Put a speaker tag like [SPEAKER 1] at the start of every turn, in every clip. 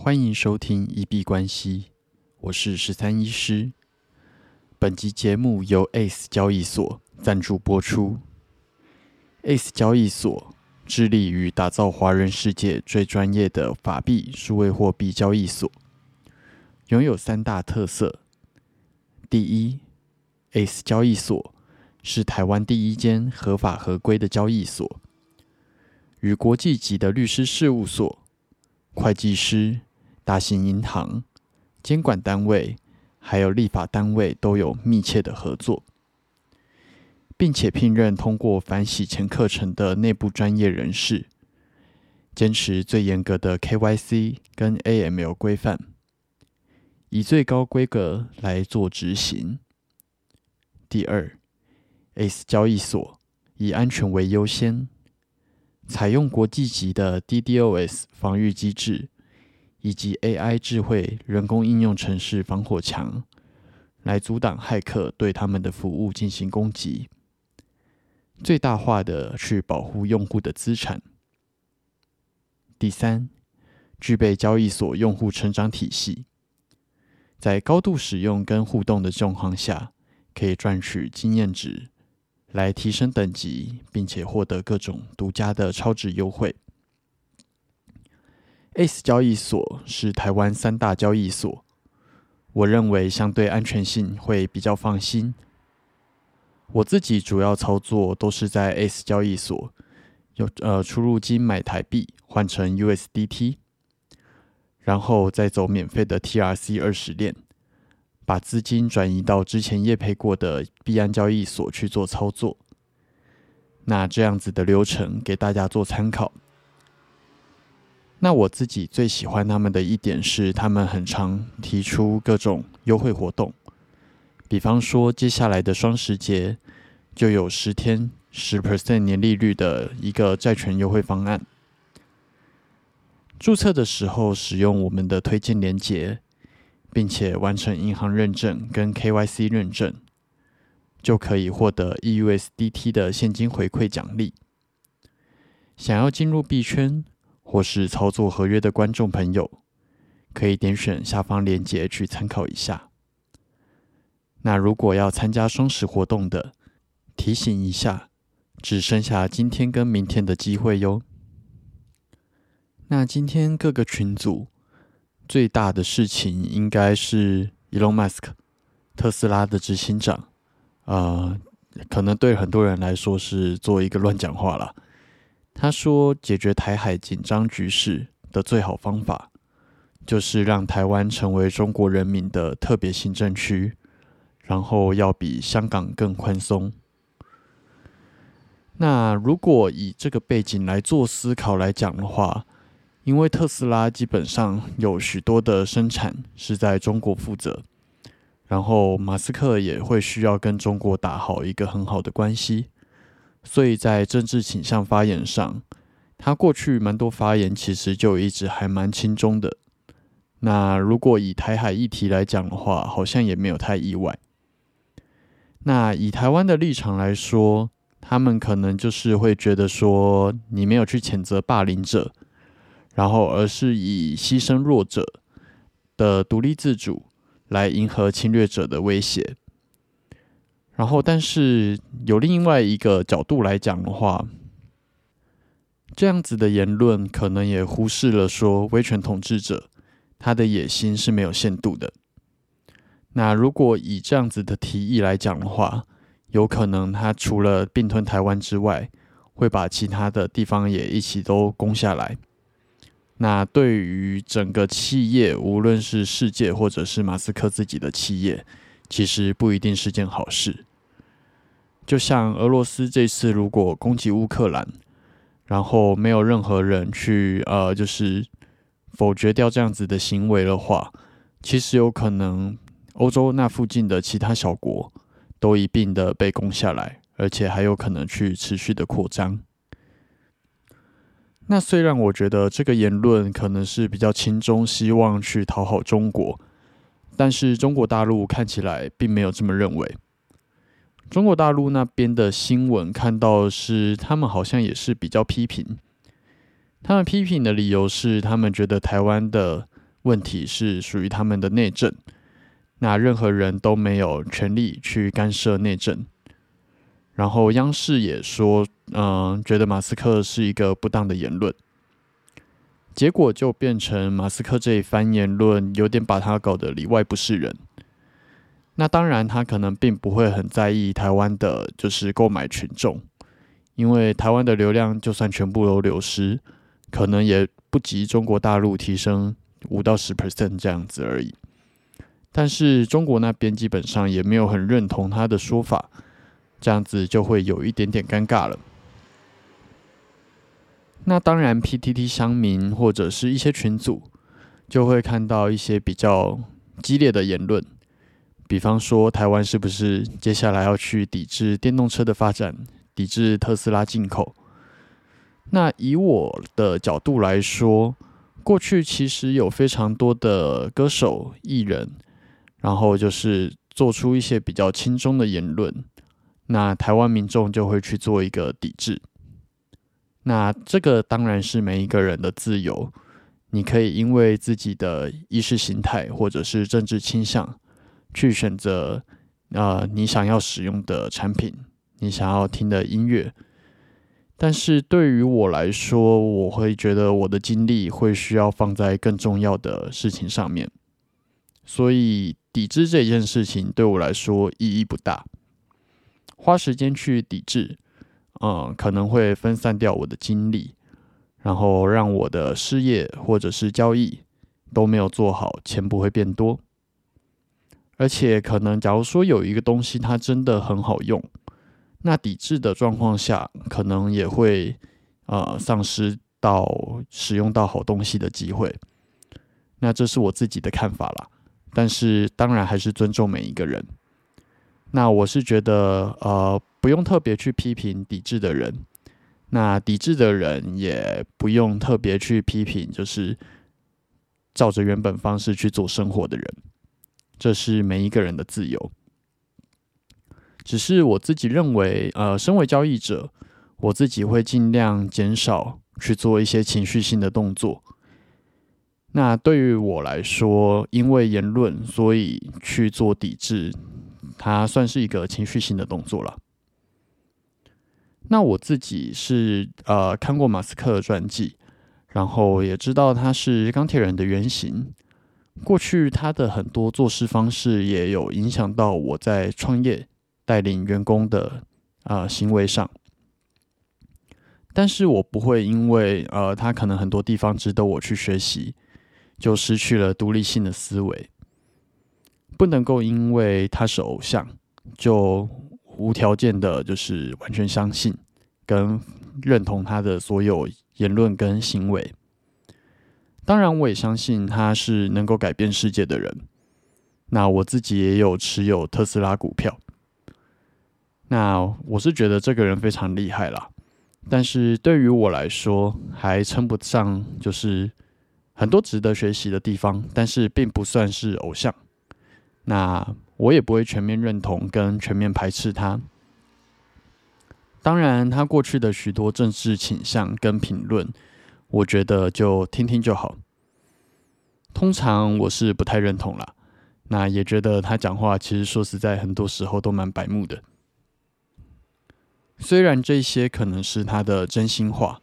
[SPEAKER 1] 欢迎收听一币关系，我是十三医师。本集节目由 ACE 交易所赞助播出。ACE 交易所致力于打造华人世界最专业的法币数位货币交易所，拥有三大特色：第一，ACE 交易所是台湾第一间合法合规的交易所，与国际级的律师事务所、会计师。大型银行、监管单位还有立法单位都有密切的合作，并且聘任通过反洗钱课程的内部专业人士，坚持最严格的 KYC 跟 AML 规范，以最高规格来做执行。第二，ACE 交易所以安全为优先，采用国际级的 DDoS 防御机制。以及 AI 智慧人工应用程式防火墙，来阻挡骇客对他们的服务进行攻击，最大化的去保护用户的资产。第三，具备交易所用户成长体系，在高度使用跟互动的状况下，可以赚取经验值，来提升等级，并且获得各种独家的超值优惠。ACE 交易所是台湾三大交易所，我认为相对安全性会比较放心。我自己主要操作都是在 ACE 交易所，有呃出入金买台币换成 USDT，然后再走免费的 TRC 二十链，把资金转移到之前业配过的币安交易所去做操作。那这样子的流程给大家做参考。那我自己最喜欢他们的一点是，他们很常提出各种优惠活动，比方说接下来的双十节就有十天十 percent 年利率的一个债权优惠方案。注册的时候使用我们的推荐链接，并且完成银行认证跟 KYC 认证，就可以获得 EUSDT 的现金回馈奖励。想要进入币圈？或是操作合约的观众朋友，可以点选下方链接去参考一下。那如果要参加双十活动的，提醒一下，只剩下今天跟明天的机会哟。那今天各个群组最大的事情，应该是 Elon Musk 特斯拉的执行长，呃，可能对很多人来说是做一个乱讲话了。他说：“解决台海紧张局势的最好方法，就是让台湾成为中国人民的特别行政区，然后要比香港更宽松。那如果以这个背景来做思考来讲的话，因为特斯拉基本上有许多的生产是在中国负责，然后马斯克也会需要跟中国打好一个很好的关系。”所以在政治倾向发言上，他过去蛮多发言其实就一直还蛮轻中的。那如果以台海议题来讲的话，好像也没有太意外。那以台湾的立场来说，他们可能就是会觉得说，你没有去谴责霸凌者，然后而是以牺牲弱者的独立自主来迎合侵略者的威胁。然后，但是有另外一个角度来讲的话，这样子的言论可能也忽视了说威权统治者他的野心是没有限度的。那如果以这样子的提议来讲的话，有可能他除了并吞台湾之外，会把其他的地方也一起都攻下来。那对于整个企业，无论是世界或者是马斯克自己的企业，其实不一定是件好事。就像俄罗斯这次如果攻击乌克兰，然后没有任何人去呃，就是否决掉这样子的行为的话，其实有可能欧洲那附近的其他小国都一并的被攻下来，而且还有可能去持续的扩张。那虽然我觉得这个言论可能是比较轻中，希望去讨好中国，但是中国大陆看起来并没有这么认为。中国大陆那边的新闻看到是，他们好像也是比较批评。他们批评的理由是，他们觉得台湾的问题是属于他们的内政，那任何人都没有权利去干涉内政。然后央视也说，嗯，觉得马斯克是一个不当的言论，结果就变成马斯克这一番言论有点把他搞得里外不是人。那当然，他可能并不会很在意台湾的，就是购买群众，因为台湾的流量就算全部都流失，可能也不及中国大陆提升五到十 percent 这样子而已。但是中国那边基本上也没有很认同他的说法。这样子就会有一点点尴尬了。那当然，PTT 乡民或者是一些群组就会看到一些比较激烈的言论，比方说台湾是不是接下来要去抵制电动车的发展，抵制特斯拉进口？那以我的角度来说，过去其实有非常多的歌手、艺人，然后就是做出一些比较轻松的言论。那台湾民众就会去做一个抵制，那这个当然是每一个人的自由，你可以因为自己的意识形态或者是政治倾向，去选择呃你想要使用的产品，你想要听的音乐。但是对于我来说，我会觉得我的精力会需要放在更重要的事情上面，所以抵制这件事情对我来说意义不大。花时间去抵制，嗯，可能会分散掉我的精力，然后让我的事业或者是交易都没有做好，钱不会变多。而且，可能假如说有一个东西它真的很好用，那抵制的状况下，可能也会呃丧失到使用到好东西的机会。那这是我自己的看法啦，但是当然还是尊重每一个人。那我是觉得，呃，不用特别去批评抵制的人，那抵制的人也不用特别去批评，就是照着原本方式去做生活的人，这是每一个人的自由。只是我自己认为，呃，身为交易者，我自己会尽量减少去做一些情绪性的动作。那对于我来说，因为言论，所以去做抵制。它算是一个情绪性的动作了。那我自己是呃看过马斯克的传记，然后也知道他是钢铁人的原型。过去他的很多做事方式也有影响到我在创业、带领员工的啊行为上。但是我不会因为呃他可能很多地方值得我去学习，就失去了独立性的思维。不能够因为他是偶像，就无条件的，就是完全相信跟认同他的所有言论跟行为。当然，我也相信他是能够改变世界的人。那我自己也有持有特斯拉股票。那我是觉得这个人非常厉害啦。但是对于我来说，还称不上就是很多值得学习的地方，但是并不算是偶像。那我也不会全面认同跟全面排斥他。当然，他过去的许多政治倾向跟评论，我觉得就听听就好。通常我是不太认同啦。那也觉得他讲话其实说实在，很多时候都蛮白目的。虽然这些可能是他的真心话，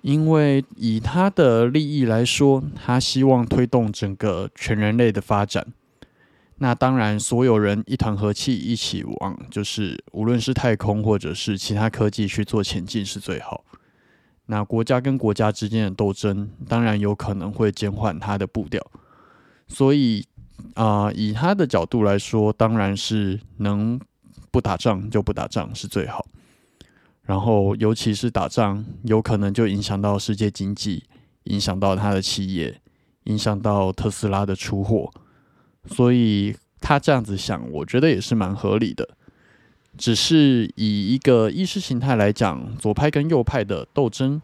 [SPEAKER 1] 因为以他的利益来说，他希望推动整个全人类的发展。那当然，所有人一团和气，一起往就是无论是太空或者是其他科技去做前进是最好。那国家跟国家之间的斗争，当然有可能会减缓它的步调。所以啊，以他的角度来说，当然是能不打仗就不打仗是最好。然后，尤其是打仗，有可能就影响到世界经济，影响到他的企业，影响到特斯拉的出货。所以他这样子想，我觉得也是蛮合理的。只是以一个意识形态来讲，左派跟右派的斗争，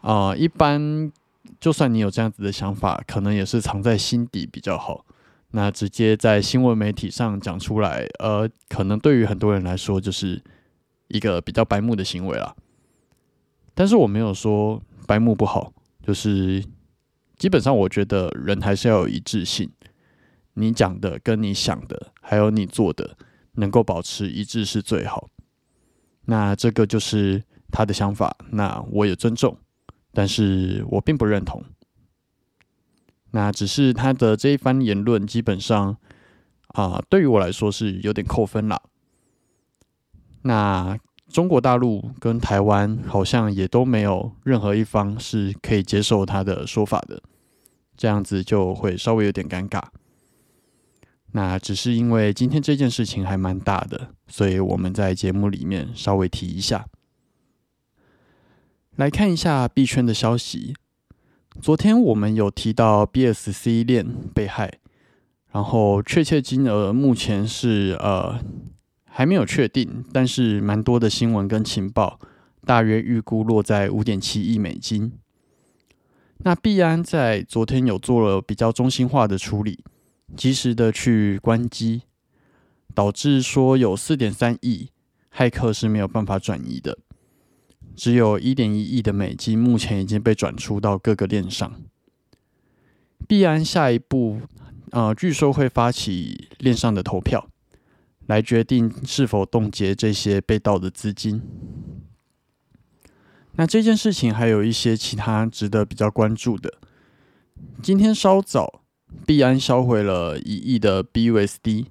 [SPEAKER 1] 啊，一般就算你有这样子的想法，可能也是藏在心底比较好。那直接在新闻媒体上讲出来，呃，可能对于很多人来说，就是一个比较白目的行为了。但是我没有说白目不好，就是基本上我觉得人还是要有一致性，你讲的跟你想的，还有你做的，能够保持一致是最好。那这个就是他的想法，那我也尊重，但是我并不认同。那只是他的这一番言论，基本上啊，对于我来说是有点扣分了。那中国大陆跟台湾好像也都没有任何一方是可以接受他的说法的，这样子就会稍微有点尴尬。那只是因为今天这件事情还蛮大的，所以我们在节目里面稍微提一下。来看一下币圈的消息。昨天我们有提到 BSC 链被害，然后确切金额目前是呃还没有确定，但是蛮多的新闻跟情报，大约预估落在五点七亿美金。那币安在昨天有做了比较中心化的处理，及时的去关机，导致说有四点三亿骇客是没有办法转移的。只有一点一亿的美金，目前已经被转出到各个链上。币安下一步，呃，据说会发起链上的投票，来决定是否冻结这些被盗的资金。那这件事情还有一些其他值得比较关注的。今天稍早，币安销毁了一亿的 BUSD，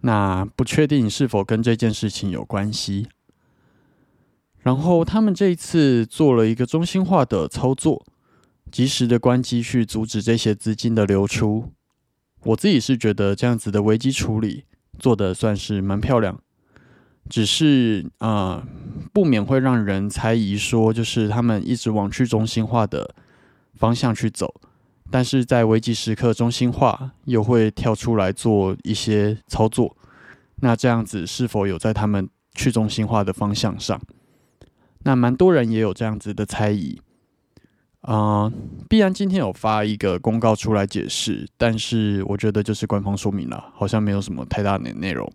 [SPEAKER 1] 那不确定是否跟这件事情有关系。然后他们这一次做了一个中心化的操作，及时的关机去阻止这些资金的流出。我自己是觉得这样子的危机处理做的算是蛮漂亮，只是啊，不免会让人猜疑说，就是他们一直往去中心化的方向去走，但是在危机时刻中心化又会跳出来做一些操作。那这样子是否有在他们去中心化的方向上？那蛮多人也有这样子的猜疑，啊，必然今天有发一个公告出来解释，但是我觉得就是官方说明了，好像没有什么太大的内容。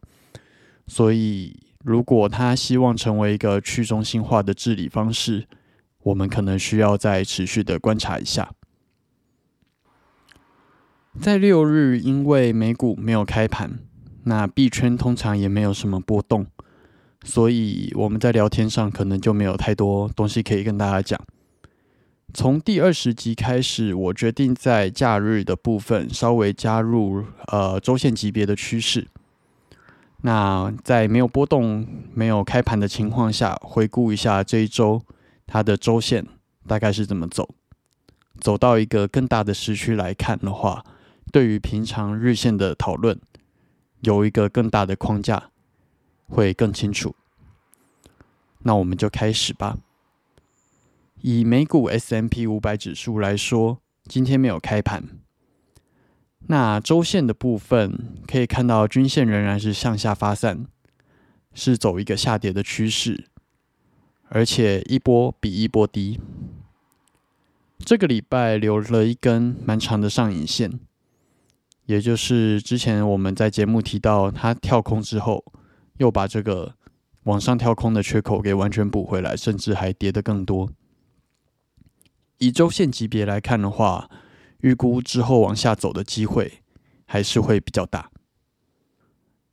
[SPEAKER 1] 所以，如果他希望成为一个去中心化的治理方式，我们可能需要再持续的观察一下。在六日，因为美股没有开盘，那币圈通常也没有什么波动。所以我们在聊天上可能就没有太多东西可以跟大家讲。从第二十集开始，我决定在假日的部分稍微加入呃周线级别的趋势。那在没有波动、没有开盘的情况下，回顾一下这一周它的周线大概是怎么走。走到一个更大的时区来看的话，对于平常日线的讨论有一个更大的框架。会更清楚。那我们就开始吧。以美股 S M P 五百指数来说，今天没有开盘。那周线的部分可以看到，均线仍然是向下发散，是走一个下跌的趋势，而且一波比一波低。这个礼拜留了一根蛮长的上影线，也就是之前我们在节目提到，它跳空之后。又把这个往上跳空的缺口给完全补回来，甚至还跌得更多。以周线级别来看的话，预估之后往下走的机会还是会比较大。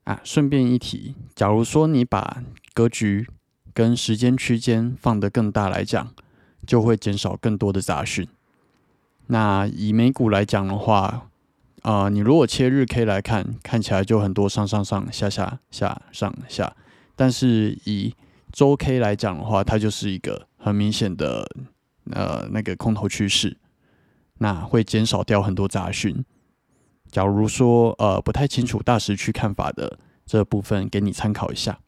[SPEAKER 1] 啊，顺便一提，假如说你把格局跟时间区间放得更大来讲，就会减少更多的杂讯。那以美股来讲的话，啊，你如果切日 K 来看，看起来就很多上上上下下下上下，但是以周 K 来讲的话，它就是一个很明显的呃那个空头趋势，那会减少掉很多杂讯。假如说呃不太清楚大时区看法的这部分，给你参考一下。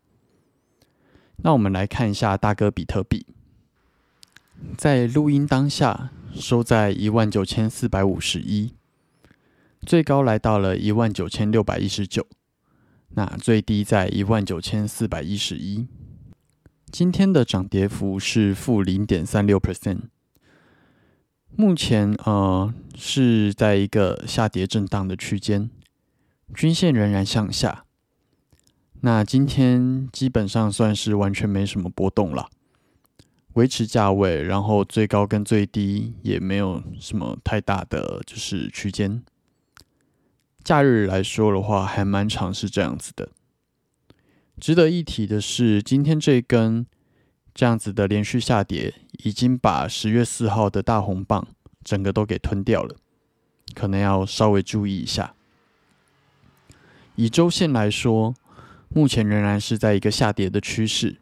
[SPEAKER 1] 那我们来看一下大哥比特币，在录音当下收在一万九千四百五十一。最高来到了一万九千六百一十九，那最低在一万九千四百一十一。今天的涨跌幅是负零点三六 percent。目前呃是在一个下跌震荡的区间，均线仍然向下。那今天基本上算是完全没什么波动了。维持价位，然后最高跟最低也没有什么太大的就是区间。假日来说的话，还蛮长是这样子的。值得一提的是，今天这根这样子的连续下跌，已经把十月四号的大红棒整个都给吞掉了，可能要稍微注意一下。以周线来说，目前仍然是在一个下跌的趋势。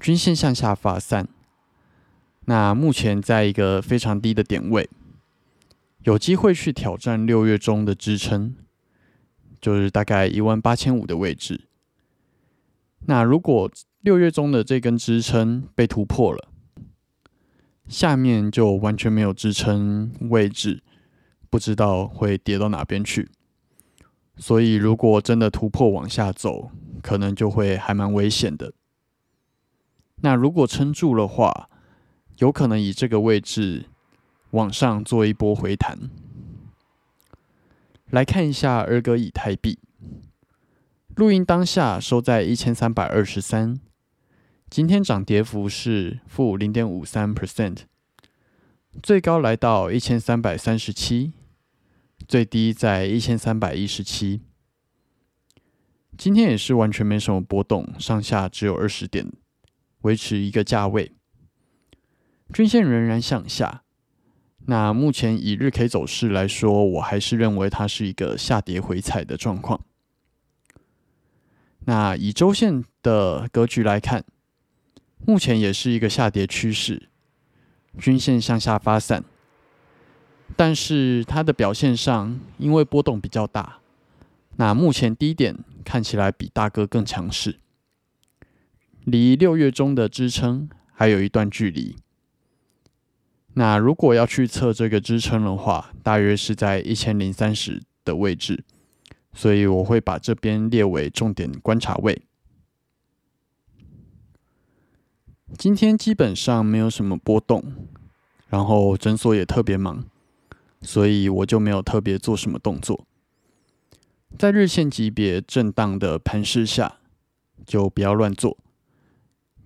[SPEAKER 1] 均线向下发散，那目前在一个非常低的点位，有机会去挑战六月中的支撑，就是大概一万八千五的位置。那如果六月中的这根支撑被突破了，下面就完全没有支撑位置，不知道会跌到哪边去。所以如果真的突破往下走，可能就会还蛮危险的。那如果撑住的话，有可能以这个位置往上做一波回弹。来看一下二哥以太币，录音当下收在一千三百二十三，今天涨跌幅是负零点五三 percent，最高来到一千三百三十七，最低在一千三百一十七。今天也是完全没什么波动，上下只有二十点。维持一个价位，均线仍然向下。那目前以日 K 走势来说，我还是认为它是一个下跌回踩的状况。那以周线的格局来看，目前也是一个下跌趋势，均线向下发散。但是它的表现上，因为波动比较大，那目前低点看起来比大哥更强势。离六月中的支撑还有一段距离。那如果要去测这个支撑的话，大约是在一千零三十的位置，所以我会把这边列为重点观察位。今天基本上没有什么波动，然后诊所也特别忙，所以我就没有特别做什么动作。在日线级别震荡的盘势下，就不要乱做。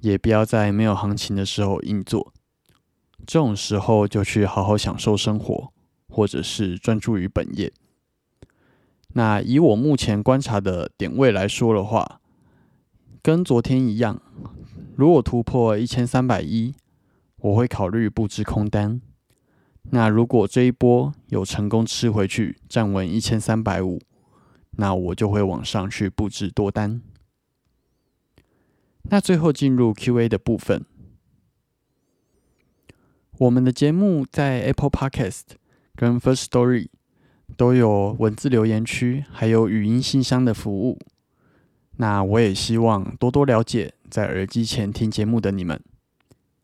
[SPEAKER 1] 也不要在没有行情的时候硬做，这种时候就去好好享受生活，或者是专注于本业。那以我目前观察的点位来说的话，跟昨天一样，如果突破一千三百一，我会考虑布置空单。那如果这一波有成功吃回去，站稳一千三百五，那我就会往上去布置多单。那最后进入 Q&A 的部分。我们的节目在 Apple Podcast 跟 First Story 都有文字留言区，还有语音信箱的服务。那我也希望多多了解在耳机前听节目的你们，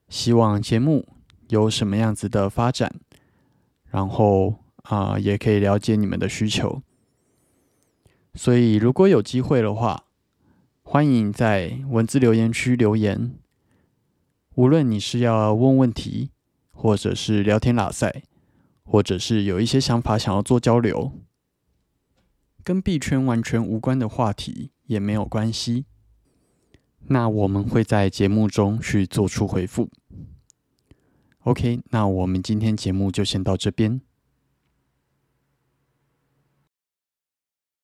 [SPEAKER 1] 希望节目有什么样子的发展，然后啊也可以了解你们的需求。所以如果有机会的话。欢迎在文字留言区留言。无论你是要问问题，或者是聊天拉塞，或者是有一些想法想要做交流，跟币圈完全无关的话题也没有关系。那我们会在节目中去做出回复。OK，那我们今天节目就先到这边。